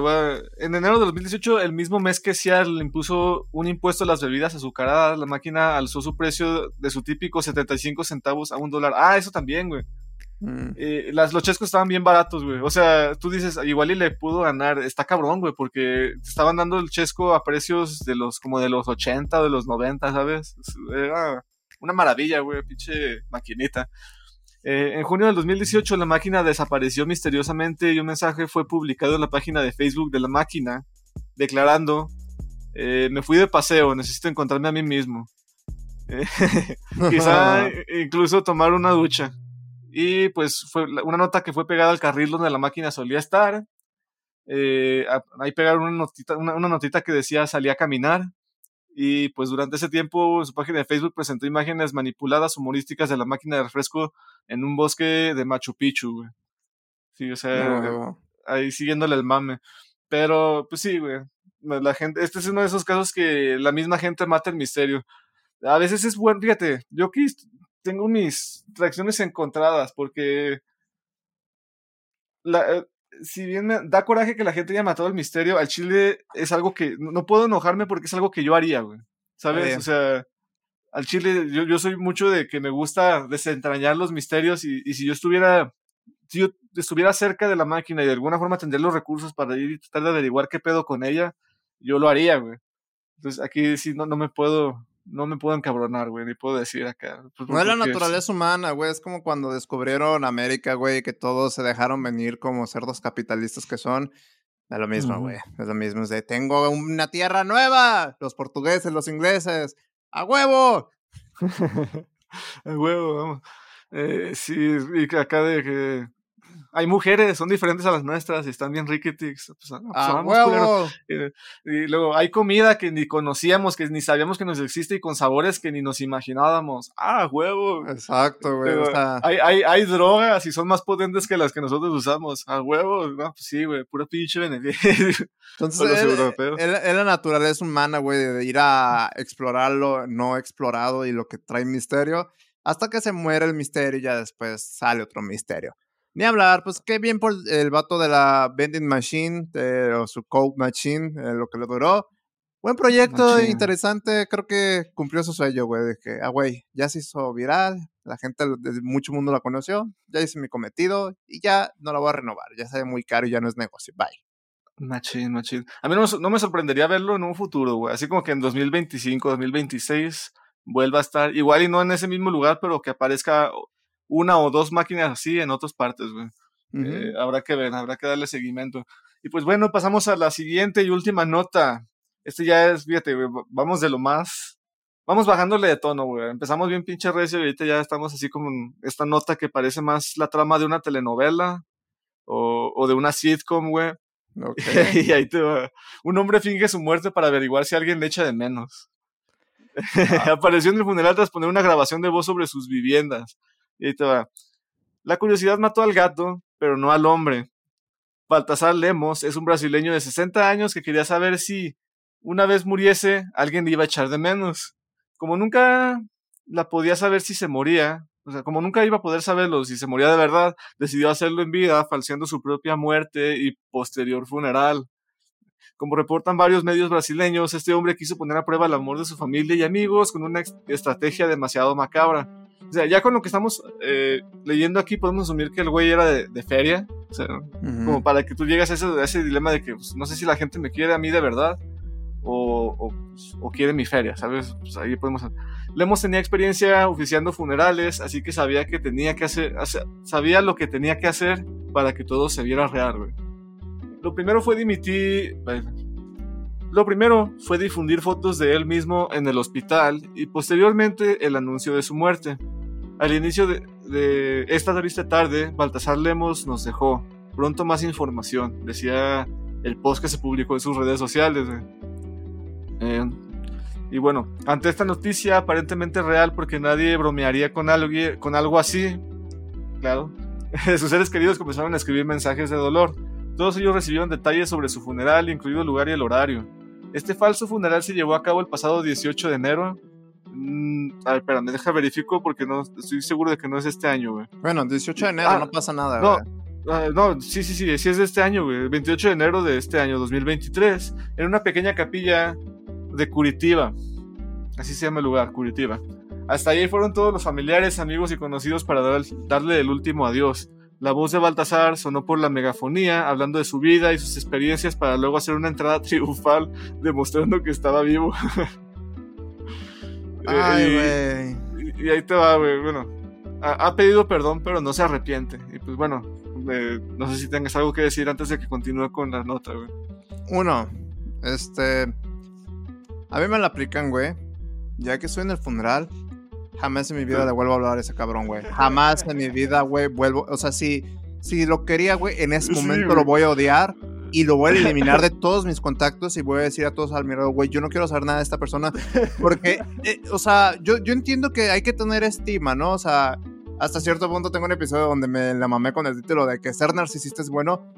En enero de 2018, el mismo mes que Seattle impuso un impuesto a las bebidas azucaradas, la máquina alzó su precio de su típico 75 centavos a un dólar. Ah, eso también, güey. Mm. Eh, las, los chescos estaban bien baratos, güey. O sea, tú dices, igual y le pudo ganar. Está cabrón, güey, porque te estaban dando el chesco a precios de los, como de los 80, de los 90, ¿sabes? Era una maravilla, güey, pinche maquinita. Eh, en junio del 2018 la máquina desapareció misteriosamente y un mensaje fue publicado en la página de Facebook de la máquina declarando, eh, me fui de paseo, necesito encontrarme a mí mismo. Eh, quizá incluso tomar una ducha. Y pues fue una nota que fue pegada al carril donde la máquina solía estar. Ahí pegaron una notita, una, una notita que decía salía a caminar. Y pues durante ese tiempo su página de Facebook presentó imágenes manipuladas humorísticas de la máquina de refresco en un bosque de Machu Picchu, güey. Sí, o sea, no, no. ahí siguiéndole el mame. Pero, pues sí, güey. la gente, este es uno de esos casos que la misma gente mata el misterio. A veces es bueno, fíjate, yo aquí tengo mis reacciones encontradas porque la, eh, si bien me da coraje que la gente haya matado el misterio, al chile es algo que no puedo enojarme porque es algo que yo haría, güey. ¿Sabes? O sea, al chile yo, yo, soy mucho de que me gusta desentrañar los misterios y, y, si yo estuviera si yo estuviera cerca de la máquina y de alguna forma tendría los recursos para ir y tratar de averiguar qué pedo con ella, yo lo haría, güey. Entonces aquí sí no, no me puedo no me puedo encabronar, güey, ni puedo decir acá. Pues, no es la naturaleza humana, güey, es como cuando descubrieron América, güey, que todos se dejaron venir como cerdos capitalistas que son. Es lo mismo, güey, es lo mismo, es de, tengo una tierra nueva, los portugueses, los ingleses, ¡a huevo! ¡A huevo, vamos! Eh, sí, y acá de que hay mujeres, son diferentes a las nuestras y están bien riquitix. Pues, ah, pues, y, luego hay comida que ni conocíamos, que ni sabíamos que nos existe y con sabores que ni nos imaginábamos. Ah, huevo. Exacto, güey. hay, hay, hay, drogas y son más potentes que las que nosotros usamos. Ah, huevo. No, pues sí, güey, puro pinche beneficio. Entonces, es la naturaleza humana, güey, de ir a explorar lo no explorado y lo que trae misterio hasta que se muere el misterio y ya después sale otro misterio. Ni hablar, pues qué bien por el vato de la vending machine o su code machine, eh, lo que le duró. Buen proyecto, interesante, creo que cumplió su sueño, güey, de que, ah, güey, ya se hizo viral, la gente de mucho mundo la conoció, ya hice mi cometido y ya no la voy a renovar, ya sale muy caro y ya no es negocio, bye. Machín, machín. A mí no, no me sorprendería verlo en un futuro, güey, así como que en 2025, 2026 vuelva a estar, igual y no en ese mismo lugar, pero que aparezca una o dos máquinas así en otras partes, güey. Eh, habrá que ver, habrá que darle seguimiento. Y pues bueno, pasamos a la siguiente y última nota. Este ya es, fíjate, güey, vamos de lo más. Vamos bajándole de tono, güey. Empezamos bien pinche recio y ahorita ya estamos así como esta nota que parece más la trama de una telenovela o, o de una sitcom, güey. Okay. y ahí te va. Un hombre finge su muerte para averiguar si alguien le echa de menos. Ah. Apareció en el funeral tras poner una grabación de voz sobre sus viviendas. Y te va. La curiosidad mató al gato, pero no al hombre. Baltasar Lemos es un brasileño de 60 años que quería saber si, una vez muriese, alguien le iba a echar de menos. Como nunca la podía saber si se moría, o sea, como nunca iba a poder saberlo si se moría de verdad, decidió hacerlo en vida, falseando su propia muerte y posterior funeral. Como reportan varios medios brasileños, este hombre quiso poner a prueba el amor de su familia y amigos con una estrategia demasiado macabra. O sea, ya con lo que estamos eh, leyendo aquí podemos asumir que el güey era de, feria. O sea, como para que tú llegues a ese, a ese dilema de que pues, no sé si la gente me quiere a mí de verdad o, o, pues, o quiere mi feria, ¿sabes? Pues ahí podemos... Lemos tenía experiencia oficiando funerales, así que sabía que tenía que hacer, sabía lo que tenía que hacer para que todo se viera real, güey. Lo primero fue dimitir, lo primero fue difundir fotos de él mismo en el hospital y posteriormente el anuncio de su muerte. Al inicio de, esta triste tarde, Baltasar Lemos nos dejó. Pronto más información, decía el post que se publicó en sus redes sociales. Eh, y bueno, ante esta noticia aparentemente real, porque nadie bromearía con algo, con algo así, claro, sus seres queridos comenzaron a escribir mensajes de dolor. Todos ellos recibieron detalles sobre su funeral, incluido el lugar y el horario. Este falso funeral se llevó a cabo el pasado 18 de enero Mm, a ver, espérame, deja verifico porque no estoy seguro de que no es este año, güey. Bueno, 18 de enero, ah, no pasa nada, no, ah, no, sí, sí, sí, sí es de este año, güey. 28 de enero de este año, 2023, en una pequeña capilla de Curitiba. Así se llama el lugar, Curitiba. Hasta ahí fueron todos los familiares, amigos y conocidos para darle el último adiós. La voz de Baltasar sonó por la megafonía, hablando de su vida y sus experiencias para luego hacer una entrada triunfal demostrando que estaba vivo. Ay, y, y, ahí te va, güey. Bueno, ha, pedido perdón, pero no se arrepiente. Y pues bueno, no sé si tengas algo que decir antes de que continúe con la nota, güey. Uno, este. A mí me la aplican, güey. Ya que estoy en el funeral, jamás en mi vida le vuelvo a hablar a ese cabrón, güey. Jamás en mi vida, güey, vuelvo. O sea, si, si lo quería, güey, en ese momento lo voy a odiar y lo voy a eliminar de todos mis contactos y voy a decir a todos al mirado, güey, yo no quiero saber nada de esta persona porque, eh, o sea, yo, yo entiendo que hay que tener estima, ¿no? O sea, hasta cierto punto tengo un episodio donde me la mamé con el título de que ser narcisista es bueno,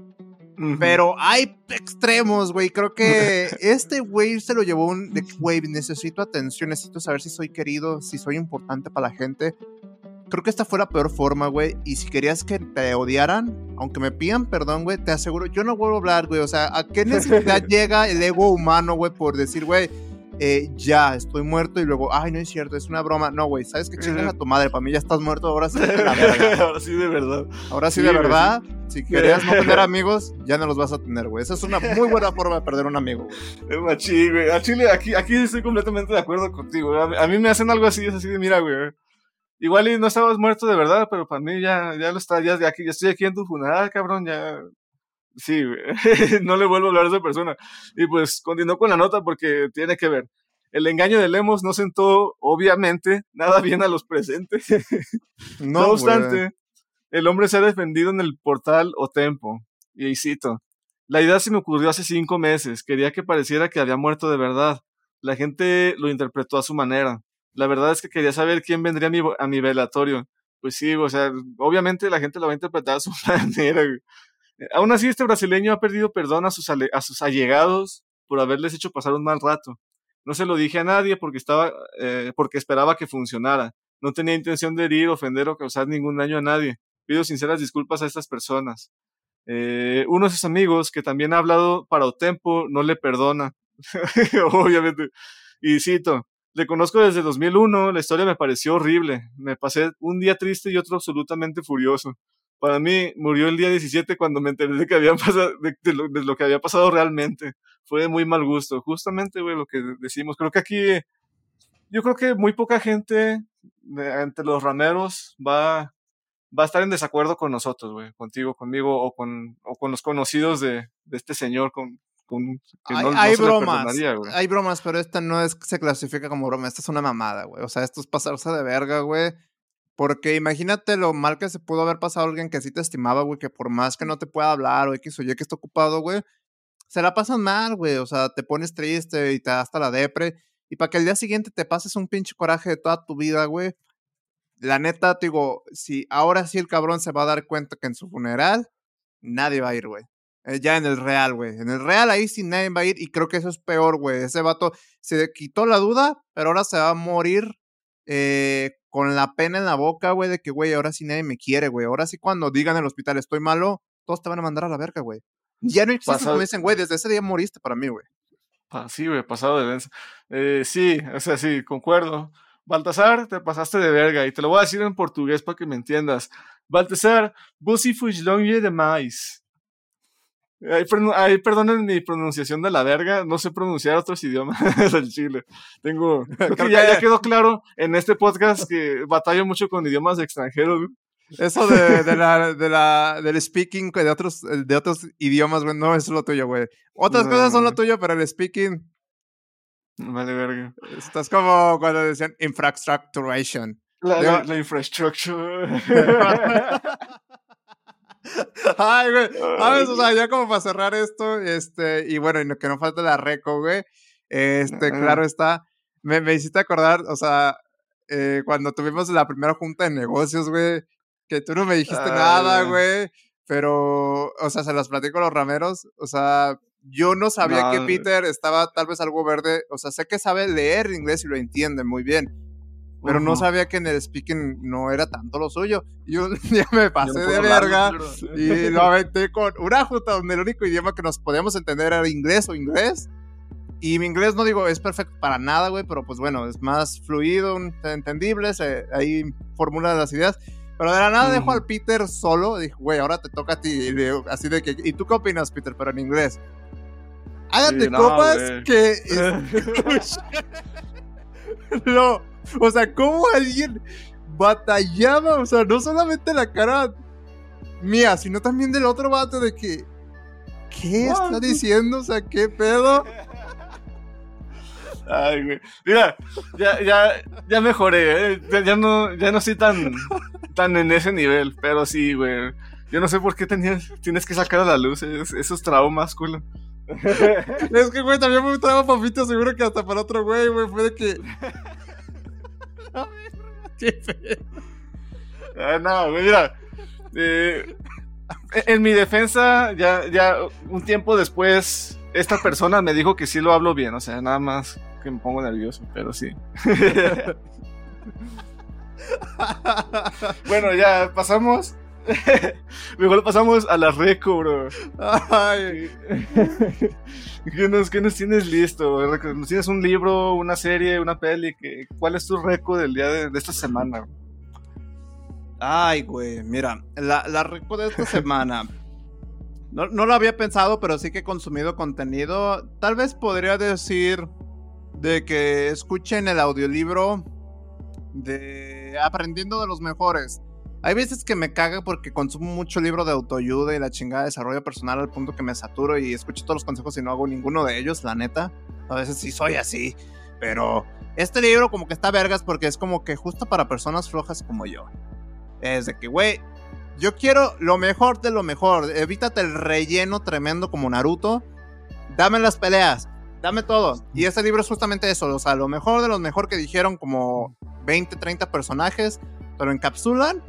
Pero hay extremos, güey. Creo que este güey se lo llevó un de, güey, necesito atención, necesito saber si soy querido, si soy importante para la gente. Creo que esta fue la peor forma, güey. Y si querías que te odiaran, aunque me pidan perdón, güey, te aseguro, yo no vuelvo a hablar, güey. O sea, ¿a qué necesidad llega el ego humano, güey, por decir, güey, eh, ya, estoy muerto y luego, ay, no es cierto, es una broma. No, güey, ¿sabes qué chingas a tu madre? Para mí ya estás muerto, ahora sí la verga. ahora sí de verdad. Ahora sí, de verdad. Si querías no tener amigos, ya no los vas a tener, güey. Esa es una muy buena forma de perder un amigo, güey. Es güey. A Chile, aquí, aquí estoy completamente de acuerdo contigo. A, mí me hacen algo así, es así de, mira, güey. Igual y no estabas muerto de verdad, pero para mí ya, ya lo está, ya, estoy aquí en tu funeral, cabrón, ya, Sí, no le vuelvo a hablar a esa persona. Y pues continuó con la nota porque tiene que ver. El engaño de Lemos no sentó, obviamente, nada bien a los presentes. No, obstante, el hombre se ha defendido en el portal o tempo. Y ahí cito. La idea se me ocurrió hace cinco meses. Quería que pareciera que había muerto de verdad. La gente lo interpretó a su manera. La verdad es que quería saber quién vendría a mi, a mi velatorio. Pues sí, o sea, obviamente la gente lo va a interpretar a su manera. Aún así, este brasileño ha perdido perdón a sus, a sus allegados por haberles hecho pasar un mal rato. No se lo dije a nadie porque, estaba, eh, porque esperaba que funcionara. No tenía intención de herir, ofender o causar ningún daño a nadie. Pido sinceras disculpas a estas personas. Eh, uno de sus amigos, que también ha hablado para Otempo, no le perdona. Obviamente. Y cito, le conozco desde 2001, la historia me pareció horrible. Me pasé un día triste y otro absolutamente furioso. Para mí, murió el día 17 cuando me enteré de, que de, lo, que había pasado realmente fue de muy mal gusto. Justamente, güey, lo que decimos. Creo que aquí, yo creo que muy poca gente entre los rameros va, a estar en desacuerdo con nosotros, güey, contigo, conmigo o con, o con los conocidos de, de este señor con, hay, hay bromas, hay bromas, pero esta no es se clasifica como broma, esta es una mamada, güey. O sea, esto es pasarse de verga, güey. Porque imagínate lo mal que se pudo haber pasado a alguien que sí te estimaba, güey, que por más que no te pueda hablar o X o Y que está ocupado, güey, se la pasan mal, güey. O sea, te pones triste y te da hasta la depre. Y para que el día siguiente te pases un pinche coraje de toda tu vida, güey. La neta, te digo, si ahora sí el cabrón se va a dar cuenta que en su funeral nadie va a ir, güey. Eh, ya en el real, güey. En el real ahí sí nadie va a ir y creo que eso es peor, güey. Ese vato se quitó la duda, pero ahora se va a morir eh, con la pena en la boca, güey, de que, güey, ahora sí nadie me quiere, güey. Ahora sí cuando digan en el hospital estoy malo, todos te van a mandar a la verga, güey. Ya no existe como dicen, güey, desde ese día moriste para mí, güey. sí, güey, pasado de denso. Eh, sí, o sea, sí, concuerdo. Baltasar, te pasaste de verga y te lo voy a decir en portugués para que me entiendas. Baltasar, você foi longe demais. Ahí, ahí perdonen mi pronunciación de la verga, no sé pronunciar otros idiomas del Chile. Tengo, creo que ya, ya, quedó claro en este podcast que batallo mucho con idiomas extranjeros. Eso de, de, la, de la, del speaking de otros, de otros idiomas, güey, no es lo tuyo, güey. Otras cosas son lo tuyo, pero el speaking. Vale, verga. Estás como cuando decían infrastructuration. La, la, infrastructure. Ay, güey. ¿Sabes? O sea, ya como para cerrar esto, este, y bueno, y que no falte la reco, güey. Este, claro está. Me, me hiciste acordar, o sea, eh, cuando tuvimos la primera junta de negocios, güey, que tú no me dijiste nada, güey. Pero, o sea, se las platico a los rameros. O sea, yo no sabía que Peter estaba tal vez algo verde. O sea, sé que sabe leer inglés y lo entiende muy bien. Pero no sabía que en el speaking no era tanto lo suyo. Yo ya me pasé de verga y lo aventé con una junta donde el único idioma que nos podíamos entender era inglés o inglés. Y mi inglés no digo es perfecto para nada, güey, pero pues bueno, es más fluido, entendible, ahí formula las ideas. Pero de la nada dejo al Peter solo. Dijo, güey, ahora te toca a ti. Y digo, así de que, ¿y tú qué opinas, Peter? Pero en inglés. Hágate copas que. no. O sea, ¿cómo alguien batallaba? O sea, no solamente la cara mía, sino también del otro vato de que. ¿Qué está diciendo? O sea, ¿qué pedo? Ay, güey. Mira, ya, ya, ya mejoré, ¿eh? ya, no, ya no estoy tan, tan en ese nivel, pero sí, güey. Yo no sé por qué tenías, tienes que sacar a la luz esos traumas, culo. es que, güey, también fue un trauma, papito, seguro que hasta para otro güey, güey, fue de que... Ah, no, mira. Eh, En mi defensa, ya, ya un tiempo después, esta persona me dijo que sí lo hablo bien, o sea, nada más que me pongo nervioso, pero sí. bueno, ya pasamos. Mejor pasamos a la reco, bro. Ay. ¿Qué, nos, ¿Qué nos tienes listo? ¿Nos tienes un libro, una serie, una peli? ¿Cuál es tu reco del día de, esta semana? Ay, güey, mira, la, la reco de esta semana. No, no lo había pensado, pero sí que he consumido contenido. Tal vez podría decir de que escuchen el audiolibro de Aprendiendo de los Mejores. Hay veces que me caga porque consumo mucho libro de autoayuda y la chingada de desarrollo personal al punto que me saturo y escucho todos los consejos y no hago ninguno de ellos, la neta. A veces sí soy así, pero este libro como que está vergas porque es como que justo para personas flojas como yo. Es de que, güey, yo quiero lo mejor de lo mejor. Evítate el relleno tremendo como Naruto. Dame las peleas, dame todo. Y este libro es justamente eso, o sea, lo mejor de lo mejor que dijeron como 20, 30 personajes, pero encapsulan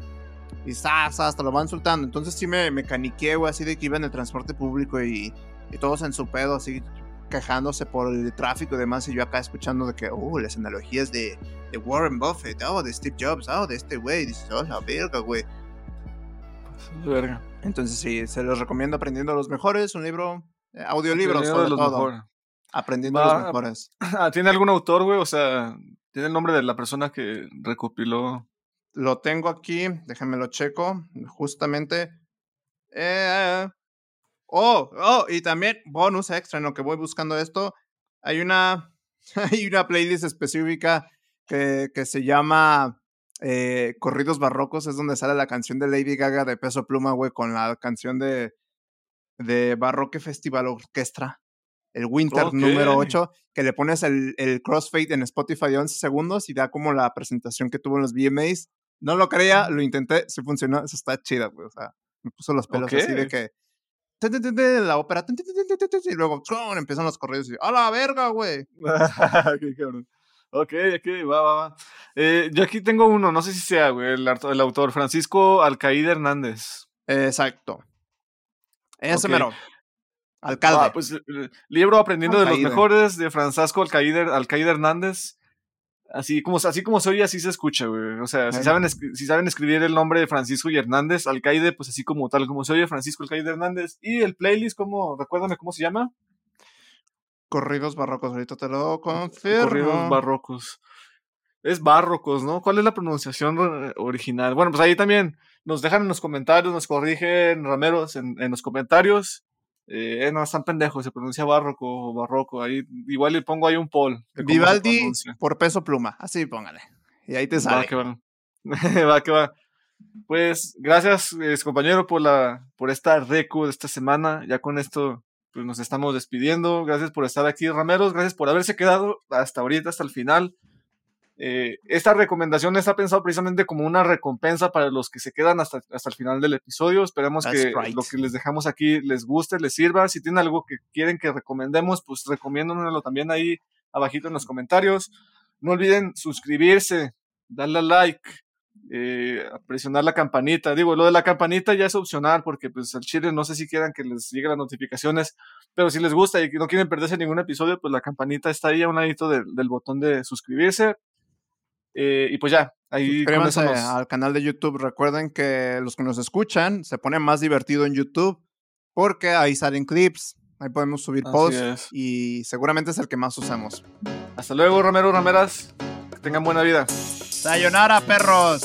y hasta lo van soltando. Entonces sí me, me caniqué, güey, así de que iba en el transporte público y, y, todos en su pedo, así quejándose por el tráfico y demás. Y yo acá escuchando de que, oh, las analogías de, de Warren Buffett, oh, de Steve Jobs, oh, de este güey. Dices, oh, la verga, güey. Verga. Entonces sí, se los recomiendo Aprendiendo a los Mejores, un libro, eh, audiolibro sobre todo. Aprendiendo a los Mejores. ¿Tiene algún autor, güey? O sea, ¿tiene el nombre de la persona que recopiló lo tengo aquí, déjenme lo checo, justamente. Eh, oh, oh, y también bonus extra en lo que voy buscando esto. Hay una, hay una playlist específica que, que se llama eh, Corridos Barrocos, es donde sale la canción de Lady Gaga de Peso Pluma, güey, con la canción de, de Barroque Festival Orquestra el Winter número 8, que le pones el, el crossfade en Spotify de 11 segundos y da como la presentación que tuvo en los VMAs no lo creía, lo intenté, sí funcionó, eso está chida, güey. O sea, me puso los pelos así de que. La ópera. Y luego empiezan los correos y. ¡A la verga, güey! Qué cabrón. Ok, ok, va, va, va. Eh, yo aquí tengo uno, no sé si sea, güey, el, el autor Francisco Alcaide Hernández. Exacto. Ese mero. Alcalde. Ah, pues libro Aprendiendo de los Mejores de Francisco Alcaide, Alcaide Hernández. Así como, así como soy, así se escucha, güey. O sea, si saben, si saben escribir el nombre de Francisco y Hernández, Alcaide, pues así como tal, como se oye, Francisco Alcaide Hernández. Y el playlist, ¿cómo? Recuérdame cómo se llama. Corridos barrocos, ahorita te lo confirmo. Corridos barrocos. Es barrocos, ¿no? ¿Cuál es la pronunciación original? Bueno, pues ahí también nos dejan en los comentarios, nos corrigen Rameros en, en los comentarios. Eh, no, están pendejos, se pronuncia barroco barroco. Ahí, igual le pongo ahí un poll. Vivaldi por peso pluma, así póngale. Y ahí te sale. Va que va. va que va. Pues gracias, compañero, por la, por esta recu de esta semana. Ya con esto, pues nos estamos despidiendo. Gracias por estar aquí, Rameros. Gracias por haberse quedado hasta ahorita, hasta el final. Eh, esta recomendación está pensado precisamente como una recompensa para los que se quedan hasta, hasta el final del episodio. Esperemos que lo que les dejamos aquí les guste, les sirva. Si tienen algo que quieren que recomendemos, pues recomiéndonoslo también ahí abajito en los comentarios. No olviden suscribirse, darle a like, eh, presionar la campanita. Digo, lo de la campanita ya es opcional porque pues al chile no sé si quieran que les lleguen las notificaciones, pero si les gusta y no quieren perderse ningún episodio, pues la campanita está ahí a un ladito del botón de suscribirse. Eh, y pues ya, ahí nos... al canal de YouTube. Recuerden que los que nos escuchan se pone más divertido en YouTube porque ahí salen clips, ahí podemos subir posts y seguramente es el que más usamos. Hasta luego, Romero Rameras. Que tengan buena vida. Sayonara, perros.